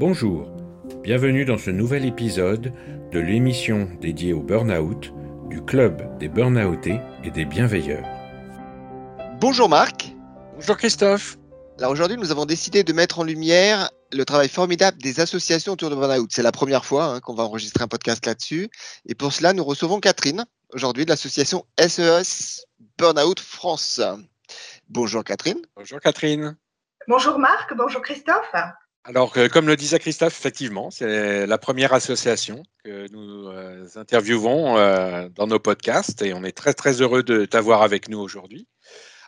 Bonjour, bienvenue dans ce nouvel épisode de l'émission dédiée au burn-out du Club des Burnoutés et des Bienveilleurs. Bonjour Marc. Bonjour Christophe. Alors aujourd'hui, nous avons décidé de mettre en lumière le travail formidable des associations autour de burn-out. C'est la première fois hein, qu'on va enregistrer un podcast là-dessus. Et pour cela, nous recevons Catherine, aujourd'hui de l'association SES Burnout France. Bonjour Catherine. Bonjour Catherine. Bonjour Marc, bonjour Christophe. Alors, euh, comme le disait Christophe, effectivement, c'est la première association que nous euh, interviewons euh, dans nos podcasts et on est très très heureux de t'avoir avec nous aujourd'hui.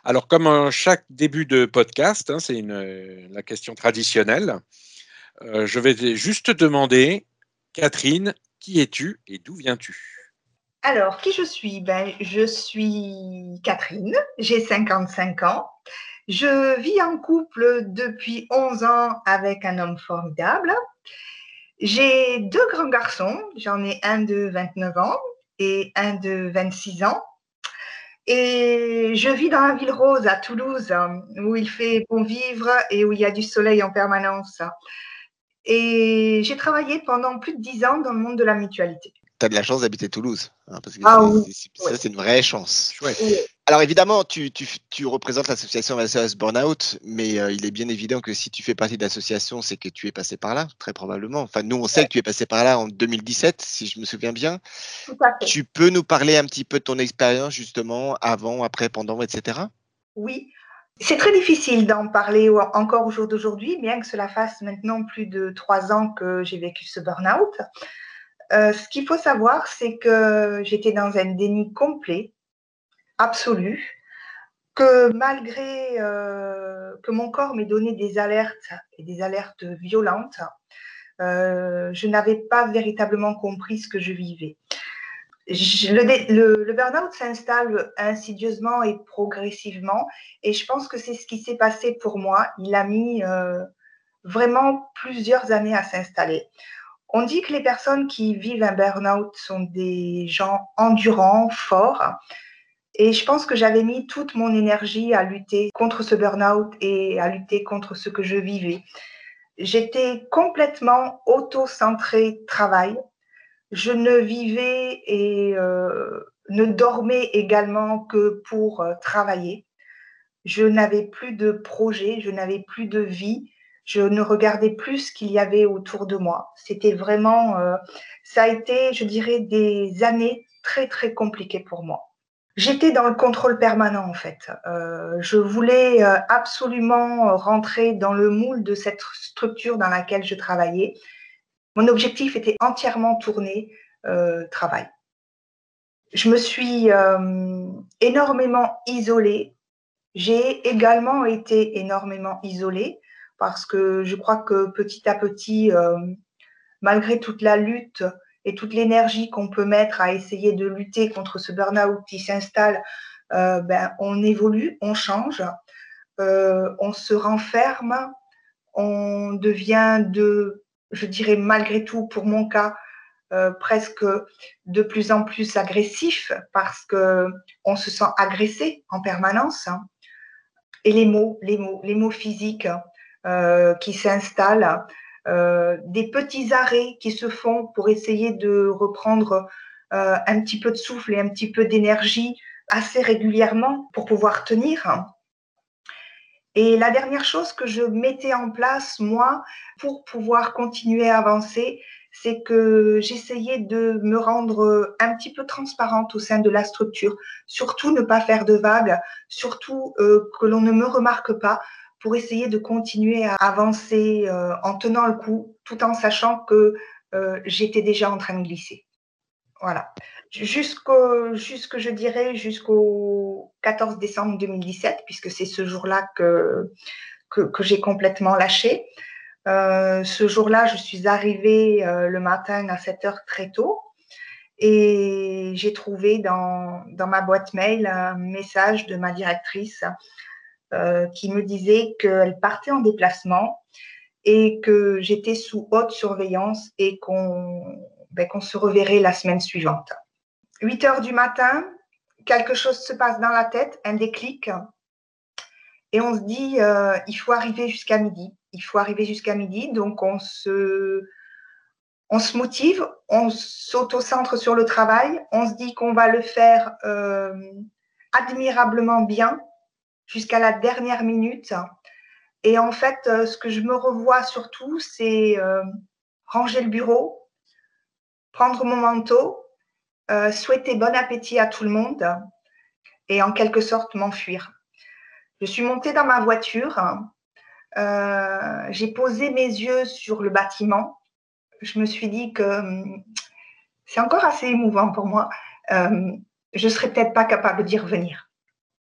Alors, comme chaque début de podcast, hein, c'est la question traditionnelle, je vais juste te demander, Catherine, qui es-tu et d'où viens-tu? Alors, qui je suis? Ben, Je suis Catherine, j'ai 55 ans. Je vis en couple depuis 11 ans avec un homme formidable. J'ai deux grands garçons. J'en ai un de 29 ans et un de 26 ans. Et je vis dans la ville rose à Toulouse, où il fait bon vivre et où il y a du soleil en permanence. Et j'ai travaillé pendant plus de 10 ans dans le monde de la mutualité. Tu as de la chance d'habiter Toulouse, hein, parce que ah ça, c'est une vraie chance. Alors évidemment, tu, représentes l'association SOS Burnout, mais euh, il est bien évident que si tu fais partie de l'association, c'est que tu es passé par là, très probablement. Enfin, nous, on sait que tu es passé par là en 2017, si je me souviens bien. Tu peux nous parler un petit peu de ton expérience, justement, avant, après, pendant, etc. Oui. C'est très difficile d'en parler encore au jour d'aujourd'hui, bien que cela fasse maintenant plus de trois ans que j'ai vécu ce burn-out. Euh, ce qu'il faut savoir, c'est que j'étais dans un déni complet absolue, que malgré euh, que mon corps m'ait donné des alertes et des alertes violentes, euh, je n'avais pas véritablement compris ce que je vivais. le, le, burn-out s'installe insidieusement et progressivement, et je pense que c'est ce qui s'est passé pour moi. Il a mis euh, vraiment plusieurs années à s'installer. On dit que les personnes qui vivent un burn-out sont des gens endurants, forts, et je pense que j'avais mis toute mon énergie à lutter contre ce burn-out et à lutter contre ce que je vivais. J'étais complètement auto-centrée travail. Je ne vivais et euh, ne dormais également que pour euh, travailler. Je n'avais plus de projet, je n'avais plus de vie. Je ne regardais plus ce qu'il y avait autour de moi. C'était vraiment, euh, ça a été, je dirais, des années très, très compliquées pour moi. J'étais dans le contrôle permanent en fait. Euh, je voulais euh, absolument rentrer dans le moule de cette structure dans laquelle je travaillais. Mon objectif était entièrement tourné euh, travail. Je me suis énormément isolée. J'ai également été énormément isolée parce que je crois que petit à petit, malgré toute la lutte et toute l'énergie qu'on peut mettre à essayer de lutter contre ce burn-out qui s'installe, euh, ben, on évolue, on change, euh, on se renferme, on devient de, je dirais malgré tout, pour mon cas, euh, presque de plus en plus agressif parce que on se sent agressé en permanence. Et les mots, les mots, les mots physiques qui s'installent, euh, des petits arrêts qui se font pour essayer de reprendre euh, un petit peu de souffle et un petit peu d'énergie assez régulièrement pour pouvoir tenir. Et la dernière chose que je mettais en place, moi, pour pouvoir continuer à avancer, c'est que j'essayais de me rendre un petit peu transparente au sein de la structure. Surtout ne pas faire de vagues, surtout euh, que l'on ne me remarque pas, pour essayer de continuer à avancer euh, en tenant le coup, tout en sachant que euh, j'étais déjà en train de glisser. Voilà. Jusqu'au, jusque, je dirais, jusqu'au 14 décembre 2017, puisque c'est ce jour-là que, que, j'ai complètement lâché. Euh, ce jour-là, je suis arrivée le matin à 7 heures très tôt et j'ai trouvé dans, dans ma boîte mail un message de ma directrice qui me disait qu'elle partait en déplacement et que j'étais sous haute surveillance et ben, qu'on se reverrait la semaine suivante. 8 heures du matin, quelque chose se passe dans la tête, un déclic. et on se dit, il faut arriver jusqu'à midi. Il faut arriver jusqu'à midi. Donc, on se, on se motive, on s'auto-centre sur le travail, on se dit qu'on va le faire admirablement bien jusqu'à la dernière minute. Et en fait, ce que je me revois surtout, c'est ranger le bureau, prendre mon manteau, euh, souhaiter bon appétit à tout le monde et en quelque sorte m'enfuir. Je suis montée dans ma voiture, euh, j'ai posé mes yeux sur le bâtiment. Je me suis dit que hum, c'est encore assez émouvant pour moi. Euh, je ne serais peut-être pas capable d'y revenir.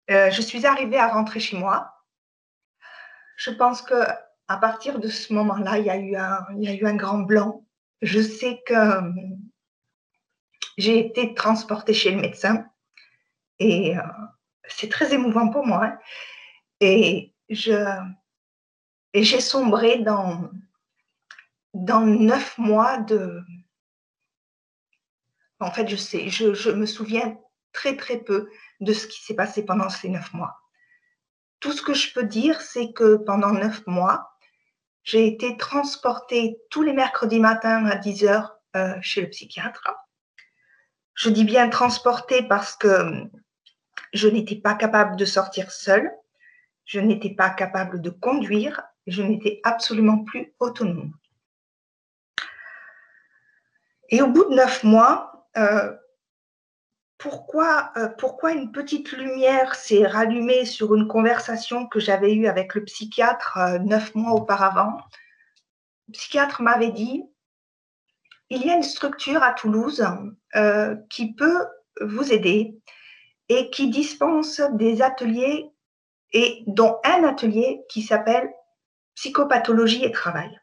Je suis arrivée à rentrer chez moi. Je pense que à partir de ce moment-là, il, il y a eu un grand blanc. Je sais que j'ai été transportée chez le médecin et euh, c'est très émouvant pour moi. Hein. Et je et j'ai sombré dans dans neuf mois de. En fait, je sais, je, je me souviens très très peu de ce qui s'est passé pendant ces neuf mois. Tout ce que je peux dire, c'est que pendant neuf mois, j'ai été transportée tous les mercredis matins à 10 heures euh, chez le psychiatre. Je dis bien transporter parce que je n'étais pas capable de sortir seule, je n'étais pas capable de conduire, je n'étais absolument plus autonome. Et au bout de neuf mois, euh, pourquoi, euh, pourquoi une petite lumière s'est rallumée sur une conversation que j'avais eue avec le psychiatre euh, neuf mois auparavant? Le psychiatre m'avait dit, il y a une structure à Toulouse euh, qui peut vous aider et qui dispense des ateliers et dont un atelier qui s'appelle psychopathologie et travail.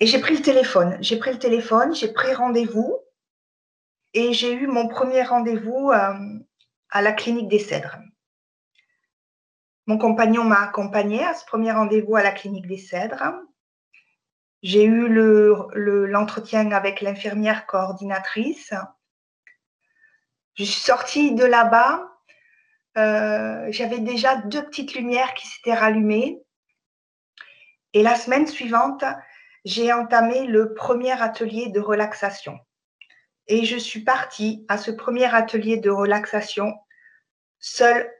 Et j'ai pris le téléphone, j'ai pris le téléphone, j'ai pris rendez-vous et j'ai eu mon premier rendez-vous euh, à la clinique des Cèdres. Mon compagnon m'a accompagné à ce premier rendez-vous à la clinique des Cèdres. J'ai eu l'entretien le, avec l'infirmière coordinatrice. Je suis sortie de là-bas. Euh, j'avais déjà deux petites lumières qui s'étaient rallumées. Et la semaine suivante, j'ai entamé le premier atelier de relaxation. Et je suis partie à ce premier atelier de relaxation seule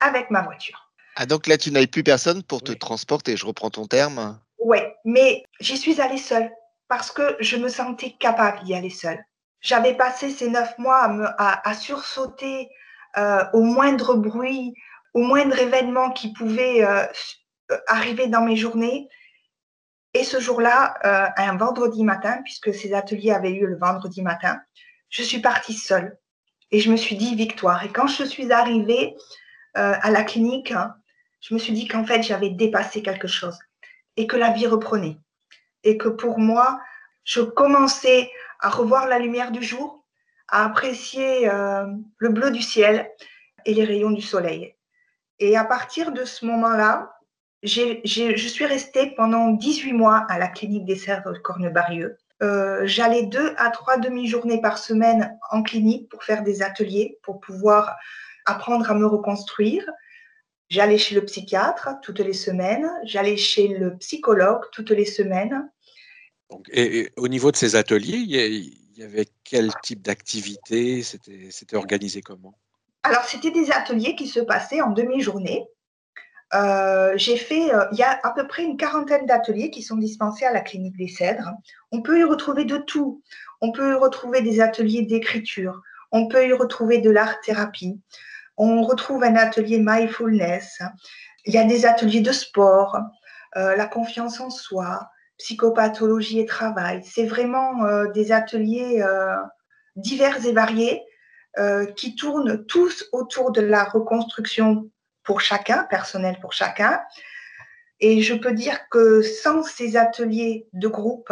avec ma voiture. Ah donc là, tu n'avais plus personne pour te transporter, je reprends ton terme. Oui, mais j'y suis allée seule parce que je me sentais capable d'y aller seule. J'avais passé ces neuf mois à, sursauter euh, au moindre bruit, au moindre événement qui pouvait euh, arriver dans mes journées. Et ce jour-là, euh, un vendredi matin, puisque ces ateliers avaient lieu le vendredi matin, je suis partie seule. Et je me suis dit victoire. Et quand je suis arrivée à la clinique, hein, je me suis dit qu'en fait, j'avais dépassé quelque chose et que la vie reprenait. Et que pour moi, je commençais à revoir la lumière du jour, à apprécier euh, le bleu du ciel et les rayons du soleil. Et à partir de ce moment-là, je suis restée pendant 18 mois à la clinique des cerfs Cornebarieux. Euh, J'allais deux à trois demi-journées par semaine en clinique pour faire des ateliers, pour pouvoir apprendre à me reconstruire. J'allais chez le psychiatre toutes les semaines, j'allais chez le psychologue toutes les semaines. et, au niveau de ces ateliers, il y avait quel type d'activité? C'était organisé comment? Alors, c'était des ateliers qui se passaient en demi-journée. Euh, j'ai fait, euh, il y a à peu près une quarantaine d'ateliers qui sont dispensés à la clinique des Cèdres. On peut y retrouver de tout. On peut y retrouver des ateliers d'écriture. On peut y retrouver de l'art-thérapie. On retrouve un atelier mindfulness. Il y a des ateliers de sport, euh, la confiance en soi, psychopathologie et travail. C'est vraiment des ateliers divers et variés qui tournent tous autour de la reconstruction pour chacun, personnel pour chacun. Et je peux dire que sans ces ateliers de groupe,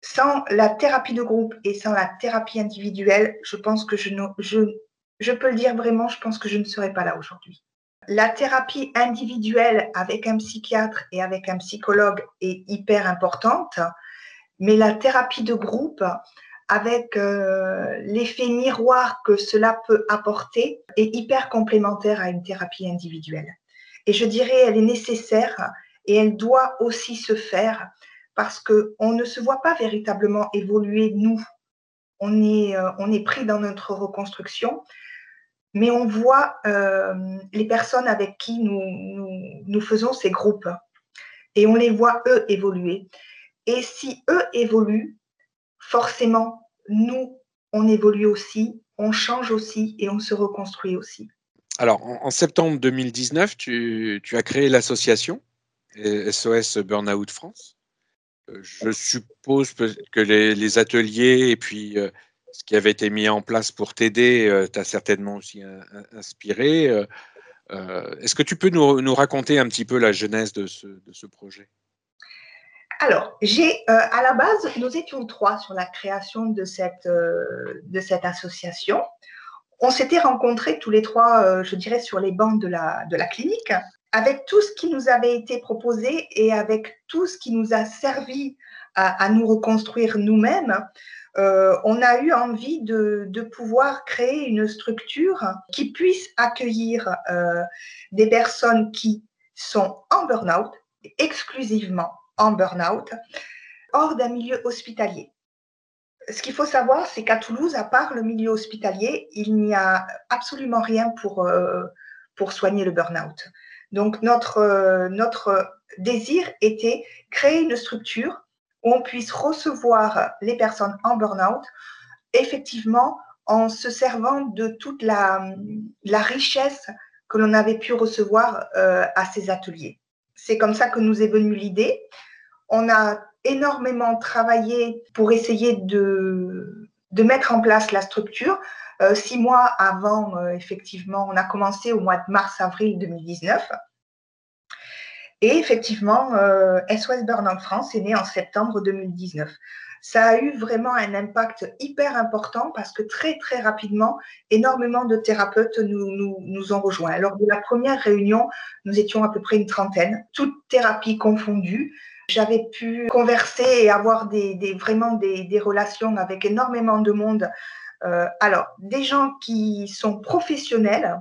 sans la thérapie de groupe et sans la thérapie individuelle, je pense que je, je je peux le dire vraiment, je pense que je ne serais pas là aujourd'hui. La thérapie individuelle avec un psychiatre et avec un psychologue est hyper importante, mais la thérapie de groupe avec euh, l'effet miroir que cela peut apporter, est hyper complémentaire à une thérapie individuelle. Et je dirais, elle est nécessaire et elle doit aussi se faire parce qu'on ne se voit pas véritablement évoluer, nous. On est, euh, on est pris dans notre reconstruction, mais on voit euh, les personnes avec qui nous, nous, faisons ces groupes et on les voit, eux, évoluer. Et si eux évoluent, forcément, nous, on évolue aussi, on change aussi et on se reconstruit aussi. Alors, en, septembre 2019, tu, as créé l'association SOS Burnout France. Euh, je suppose que les, ateliers et puis euh, ce qui avait été mis en place pour t'aider euh, t'a certainement aussi inspiré. Est-ce que tu peux nous, raconter un petit peu la genèse de ce, projet? Alors, j'ai à la base, nous étions trois sur la création de cette, de cette association. On s'était rencontrés tous les trois, je dirais, sur les bancs de la, de la clinique avec tout ce qui nous avait été proposé et avec tout ce qui nous a servi à, nous reconstruire nous-mêmes, euh, on a eu envie de, pouvoir créer une structure qui puisse accueillir euh, des personnes qui sont en burn-out, exclusivement en burn-out, hors d'un milieu hospitalier. Ce qu'il faut savoir, c'est qu'à Toulouse, à part le milieu hospitalier, il n'y a absolument rien pour, euh, pour soigner le burn-out. Donc notre, euh, notre désir était créer une structure où on puisse recevoir les personnes en burn-out, effectivement en se servant de toute la, la richesse que l'on avait pu recevoir euh, à ces ateliers. C'est comme ça que nous est venue l'idée. On a énormément travaillé pour essayer de, mettre en place la structure. Euh, six mois avant, euh, effectivement, on a commencé au mois de mars-avril 2019. Et effectivement, SOS euh, Burnout France est né en septembre 2019. Ça a eu vraiment un impact hyper important parce que très, très rapidement, énormément de thérapeutes nous, nous, ont rejoints. Lors de la première réunion, nous étions à peu près une trentaine, toutes thérapies confondues. J'avais pu converser et avoir vraiment des, des, relations avec énormément de monde euh, alors, des gens qui sont professionnels,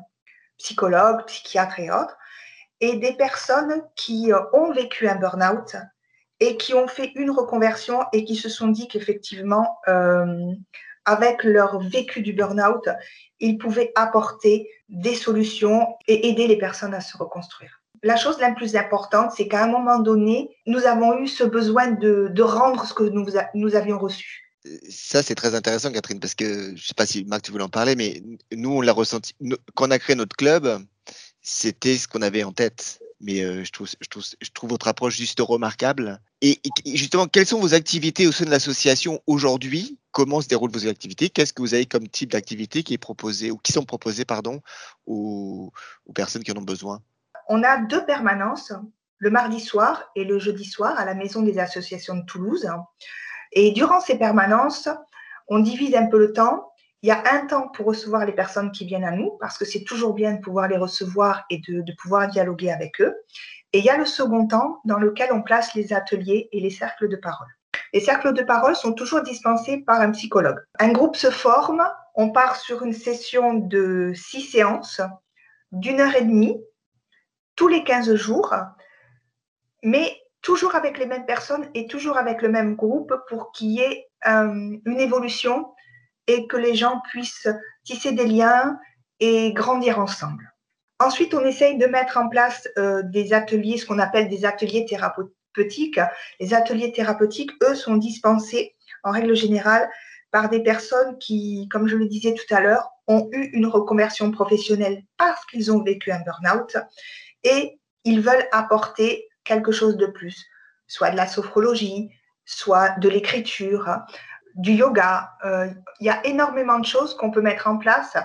psychologues, psychiatres et autres, et des personnes qui euh, ont vécu un burn-out et qui ont fait une reconversion et qui se sont dit qu'effectivement, euh, avec leur vécu du burn-out, ils pouvaient apporter des solutions et aider les personnes à se reconstruire. La chose la plus importante, c'est qu'à un moment donné, nous avons eu ce besoin de, rendre ce que nous avions reçu ça, c'est très intéressant, Catherine, parce que je ne sais pas si Marc, tu voulais en parler, mais nous, on l'a ressenti. Quand on a créé notre club, c'était ce qu'on avait en tête. Mais euh, je, trouve, je, trouve, je trouve votre approche juste remarquable. Et, justement, quelles sont vos activités au sein de l'association aujourd'hui? Comment se déroulent vos activités? Qu'est-ce que vous avez comme type d'activité qui est proposé ou qui sont proposées pardon, aux, aux personnes qui en ont besoin? On a deux permanences, le mardi soir et le jeudi soir à la Maison des associations de Toulouse. Et durant ces permanences, on divise un peu le temps. Il y a un temps pour recevoir les personnes qui viennent à nous, parce que c'est toujours bien de pouvoir les recevoir et de, pouvoir dialoguer avec eux. Et il y a le second temps dans lequel on place les ateliers et les cercles de parole. Les cercles de parole sont toujours dispensés par un psychologue. Un groupe se forme, on part sur une session de six séances d'une heure et demie tous les 15 jours, mais toujours avec les mêmes personnes et toujours avec le même groupe pour qu'il y ait euh, une évolution et que les gens puissent tisser des liens et grandir ensemble. Ensuite, on essaye de mettre en place euh, des ateliers, ce qu'on appelle des ateliers thérapeutiques. Les ateliers thérapeutiques, eux, sont dispensés en règle générale par des personnes qui, comme je le disais tout à l'heure, ont eu une reconversion professionnelle parce qu'ils ont vécu un burn-out et ils veulent apporter quelque chose de plus, soit de la sophrologie, soit de l'écriture, du yoga. Euh, il y a énormément de choses qu'on peut mettre en place.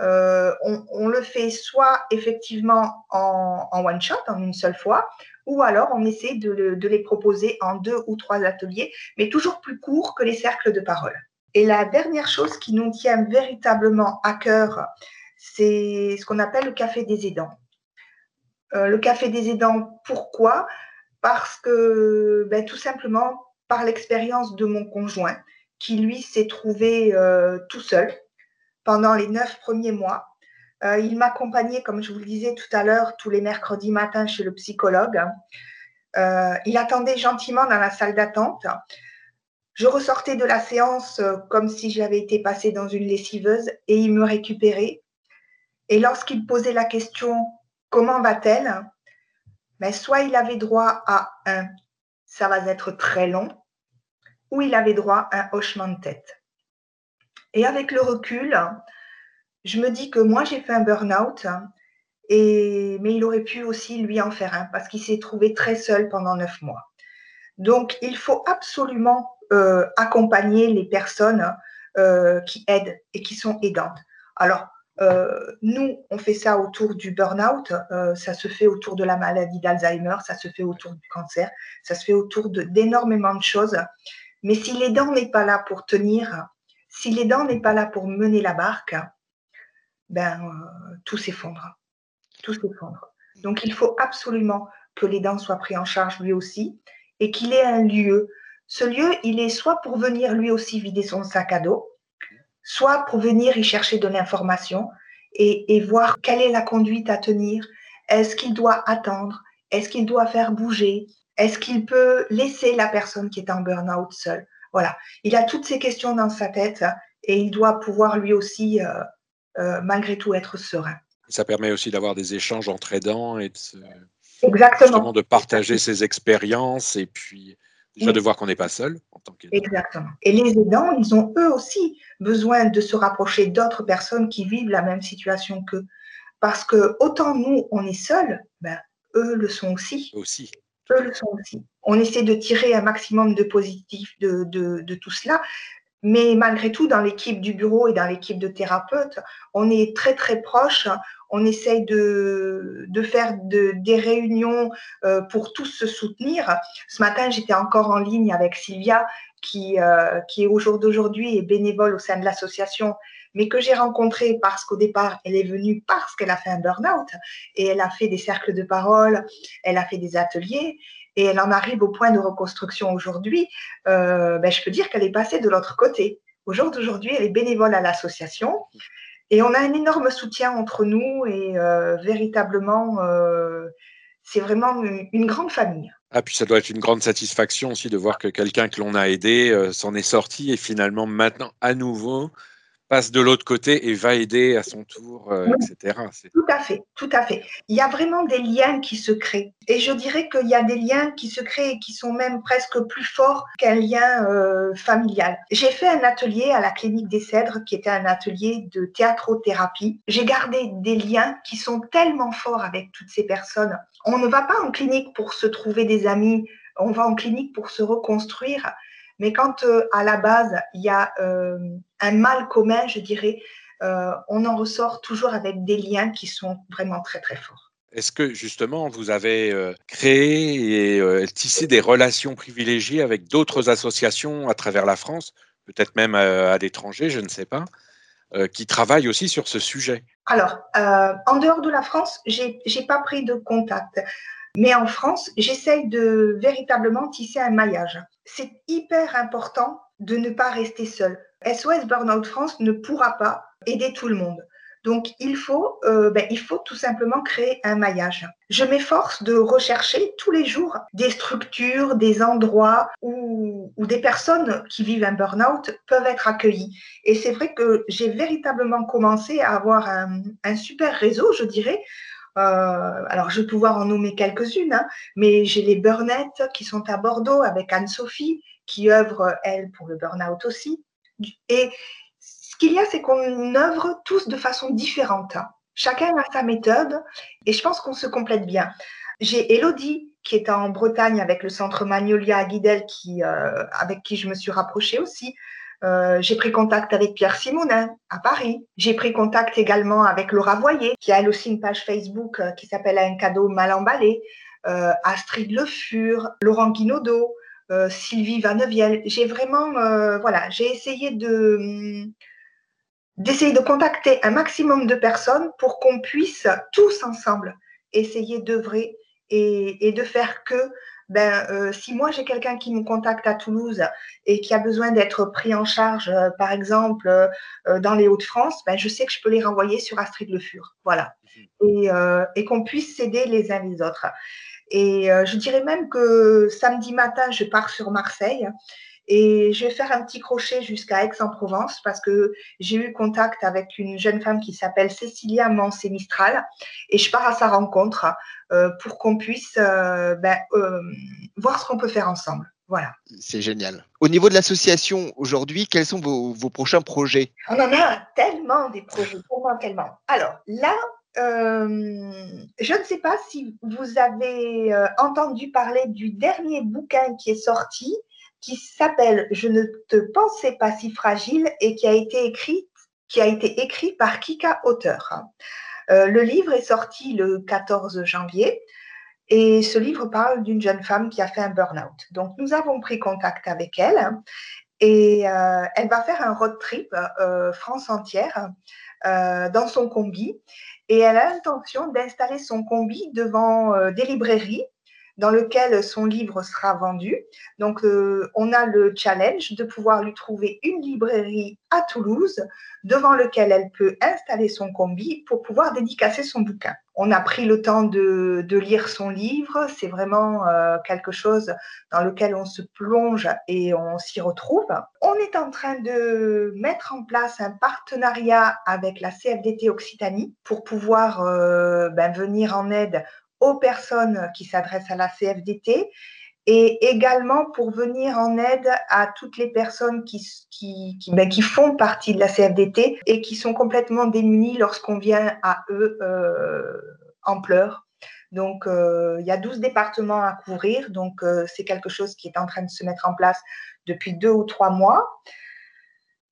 Euh, on, le fait soit effectivement en, one shot, en une seule fois, ou alors on essaie de, de, les proposer en deux ou trois ateliers, mais toujours plus courts que les cercles de parole. Et la dernière chose qui nous tient véritablement à cœur, c'est ce qu'on appelle le café des aidants. Euh, le café des aidants, pourquoi? Parce que ben, tout simplement par l'expérience de mon conjoint qui lui s'est trouvé tout seul pendant les neuf premiers mois. il m'accompagnait, comme je vous le disais tout à l'heure, tous les mercredis matins chez le psychologue. il attendait gentiment dans la salle d'attente. Je ressortais de la séance comme si j'avais été passée dans une lessiveuse et il me récupérait. Et lorsqu'il posait la question comment va-t-elle? Mais soit il avait droit à un ça va être très long, ou il avait droit à un hochement de tête. Et avec le recul, je me dis que moi j'ai fait un burn-out, et, mais il aurait pu aussi lui en faire un parce qu'il s'est trouvé très seul pendant neuf mois. Donc il faut absolument euh, accompagner les personnes euh, qui aident et qui sont aidantes. Alors, euh, nous, on fait ça autour du burn-out, euh, ça se fait autour de la maladie d'Alzheimer, ça se fait autour du cancer, ça se fait autour d'énormément de, choses. Mais si l'aidant n'est pas là pour tenir, si l'aidant n'est pas là pour mener la barque, ben, euh, tout s'effondre. Tout s'effondre. Donc, il faut absolument que l'aidant soit pris en charge lui aussi et qu'il ait un lieu. Ce lieu, il est soit pour venir lui aussi vider son sac à dos, soit pour venir y chercher de l'information et, voir quelle est la conduite à tenir. Est-ce qu'il doit attendre? Est-ce qu'il doit faire bouger? Est-ce qu'il peut laisser la personne qui est en burn-out seule? Voilà, il a toutes ces questions dans sa tête et il doit pouvoir lui aussi, euh, euh, malgré tout, être serein. Ça permet aussi d'avoir des échanges entre aidants et de, Exactement. de partager ses expériences et puis Déjà de voir qu'on n'est pas seul en tant qu'aidant. Exactement. Et les aidants, ils ont eux aussi besoin de se rapprocher d'autres personnes qui vivent la même situation qu'eux. Parce que autant nous, on est seuls, ben, eux le sont aussi. Aussi. Eux le sont aussi. On essaie de tirer un maximum de positif de, de, de tout cela. Mais malgré tout, dans l'équipe du bureau et dans l'équipe de thérapeutes, on est très très proche on essaye de, de faire des réunions euh, pour tous se soutenir. Ce matin, j'étais encore en ligne avec Sylvia, qui, euh, qui est au jour d'aujourd'hui bénévole au sein de l'association, mais que j'ai rencontrée parce qu'au départ, elle est venue parce qu'elle a fait un burn-out et elle a fait des cercles de parole, elle a fait des ateliers et elle en arrive au point de reconstruction aujourd'hui. Euh, ben, je peux dire qu'elle est passée de l'autre côté. Au jour d'aujourd'hui, elle est bénévole à l'association. Et on a un énorme soutien entre nous et euh, véritablement, euh, c'est vraiment une, grande famille. Ah, puis ça doit être une grande satisfaction aussi de voir que quelqu'un que l'on a aidé s'en est sorti et finalement maintenant à nouveau passe de l'autre côté et va aider à son tour, euh, etc. Tout à fait, tout à fait. Il y a vraiment des liens qui se créent. Et je dirais qu'il y a des liens qui se créent et qui sont même presque plus forts qu'un lien euh, familial. J'ai fait un atelier à la clinique des Cèdres qui était un atelier de théâtrothérapie. J'ai gardé des liens qui sont tellement forts avec toutes ces personnes. On ne va pas en clinique pour se trouver des amis, on va en clinique pour se reconstruire. Mais quand euh, à la base, il y a euh, un mal commun, je dirais, euh, on en ressort toujours avec des liens qui sont vraiment très, très forts. Est-ce que justement, vous avez créé et tissé des relations privilégiées avec d'autres associations à travers la France, peut-être même à, l'étranger, je ne sais pas, qui travaillent aussi sur ce sujet? Alors, en dehors de la France, je n'ai pas pris de contact. Mais en France, j'essaye de véritablement tisser un maillage. C'est hyper important de ne pas rester seul. SOS Burnout France ne pourra pas aider tout le monde. Donc, il faut, euh, ben, il faut tout simplement créer un maillage. Je m'efforce de rechercher tous les jours des structures, des endroits où, des personnes qui vivent un burn-out peuvent être accueillies. Et c'est vrai que j'ai véritablement commencé à avoir un, un super réseau, je dirais, euh, alors, je vais pouvoir en nommer quelques-unes, hein, mais j'ai les Burnettes qui sont à Bordeaux avec Anne-Sophie, qui œuvre, elle, pour le burn-out aussi. Et ce qu'il y a, c'est qu'on œuvre tous de façon différente. Hein. Chacun a sa méthode et je pense qu'on se complète bien. J'ai Elodie qui est en Bretagne avec le centre Magnolia à Guidel, euh, avec qui je me suis rapprochée aussi. Euh, j'ai pris contact avec Pierre Simonin à Paris. J'ai pris contact également avec Laura Voyer, qui a elle aussi une page Facebook euh, qui s'appelle Un cadeau mal emballé. Euh, Astrid Le Fur, Laurent Guinaudot, Sylvie Vaneviel. J'ai vraiment, voilà, j'ai essayé de hum, d'essayer de contacter un maximum de personnes pour qu'on puisse tous ensemble essayer d'œuvrer et, de faire que ben, euh, si moi j'ai quelqu'un qui me contacte à Toulouse et qui a besoin d'être pris en charge, euh, par exemple, euh, dans les Hauts-de-France, ben, je sais que je peux les renvoyer sur Astrid Le Fur. Voilà. Et, et qu'on puisse s'aider les uns les autres. Et je dirais même que samedi matin, je pars sur Marseille et je vais faire un petit crochet jusqu'à Aix-en-Provence parce que j'ai eu contact avec une jeune femme qui s'appelle Cécilia Mancé-Mistral et je pars à sa rencontre euh, pour qu'on puisse euh, ben, euh, voir ce qu'on peut faire ensemble. Voilà. C'est génial. Au niveau de l'association aujourd'hui, quels sont vos, prochains projets? On en a tellement des projets, tellement, tellement. Alors là, je ne sais pas si vous avez entendu parler du dernier bouquin qui est sorti qui s'appelle Je ne te pensais pas si fragile et qui a été écrit, qui a été écrit par Kika Auteur. Euh, le livre est sorti le 14 janvier et ce livre parle d'une jeune femme qui a fait un burn-out. Donc nous avons pris contact avec elle et euh, elle va faire un road trip euh, France entière dans son combi et elle a l'intention d'installer son combi devant des librairies dans lequel son livre sera vendu. Donc, euh, on a le challenge de pouvoir lui trouver une librairie à Toulouse devant lequel elle peut installer son combi pour pouvoir dédicacer son bouquin. On a pris le temps de, lire son livre. C'est vraiment euh, quelque chose dans lequel on se plonge et on s'y retrouve. On est en train de mettre en place un partenariat avec la CFDT Occitanie pour pouvoir euh, ben, venir en aide aux personnes qui s'adressent à la CFDT et également pour venir en aide à toutes les personnes qui, qui, qui, ben, qui font partie de la CFDT et qui sont complètement démunies lorsqu'on vient à eux euh, en pleurs. Donc, euh, il y a 12 départements à couvrir, donc euh, c'est quelque chose qui est en train de se mettre en place depuis deux ou trois mois.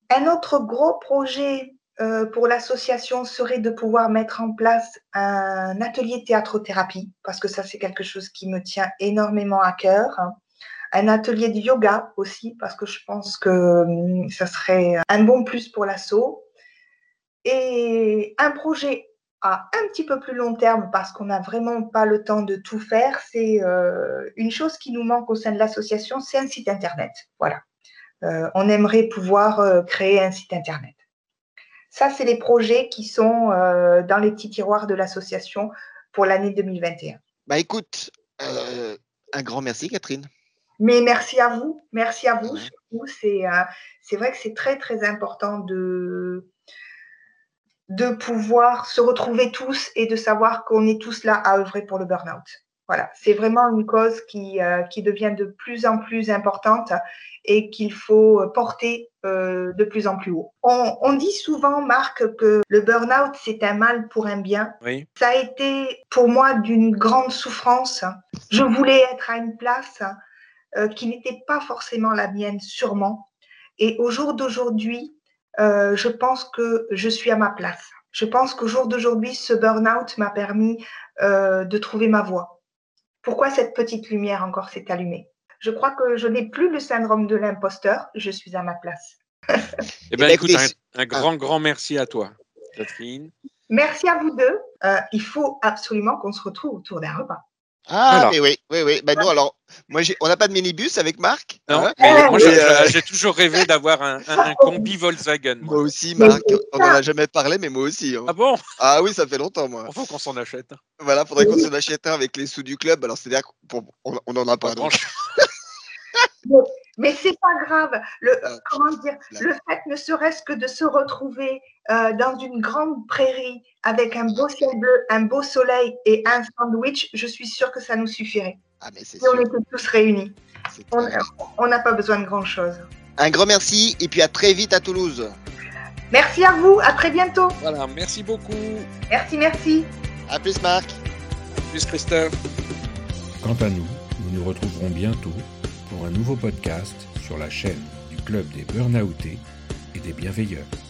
Un autre gros projet euh, pour l'association serait de pouvoir mettre en place un atelier théâtre-thérapie, parce que ça, c'est quelque chose qui me tient énormément à cœur. Un atelier de yoga aussi, parce que je pense que hum, ça serait un bon plus pour l'asso. Et un projet à un petit peu plus long terme, parce qu'on n'a vraiment pas le temps de tout faire, c'est euh, une chose qui nous manque au sein de l'association, c'est un site Internet. Voilà. Euh, on aimerait pouvoir créer un site Internet. Ça, c'est les projets qui sont euh, dans les petits tiroirs de l'association pour l'année 2021. Bah écoute, euh, un grand merci Catherine. Mais merci à vous, merci à vous. C'est, euh, c'est vrai que c'est très très important de, de pouvoir se retrouver tous et de savoir qu'on est tous là à œuvrer pour le burn-out. Voilà, c'est vraiment une cause qui, qui devient de plus en plus importante et qu'il faut porter euh, de plus en plus haut. On, dit souvent, Marc, que le burn-out, c'est un mal pour un bien. Ça a été pour moi d'une grande souffrance. Je voulais être à une place euh, qui n'était pas forcément la mienne, sûrement. Et au jour d'aujourd'hui, euh, je pense que je suis à ma place. Je pense qu'au jour d'aujourd'hui, ce burn-out m'a permis de trouver ma voie. Pourquoi cette petite lumière encore s'est allumée? Je crois que je n'ai plus le syndrome de l'imposteur, je suis à ma place. eh bien, écoute, un, grand, grand merci à toi, Catherine. Merci à vous deux. Euh, il faut absolument qu'on se retrouve autour d'un repas. Ah, mais oui, oui, oui. Ben non, alors, moi, on n'a pas de minibus avec Marc. Non, hein mais moi, euh, j'ai toujours rêvé d'avoir un, combi Volkswagen. Moi, aussi, Marc. On n'en a jamais parlé, mais moi aussi. Hein. Ah bon? Ah oui, ça fait longtemps, moi. Il faut qu'on s'en achète. Voilà, faudrait qu'on s'en achète un avec les sous du club. Alors, c'est-à-dire qu'on n'en a pas. Mais c'est pas grave. Le, ah, comment dire, le fait ne serait-ce que de se retrouver euh, dans une grande prairie avec un beau ciel bleu, un beau soleil et un sandwich, je suis sûre que ça nous suffirait. Ah, mais si on était tous réunis. On n'a pas besoin de grand-chose. Un grand merci et puis à très vite à Toulouse. Merci à vous, à très bientôt. Voilà, merci beaucoup. Merci, merci. À plus Marc. À plus Christophe. Quant à nous, nous nous retrouverons bientôt pour un nouveau podcast sur la chaîne du Club des Burnoutés et des Bienveilleurs.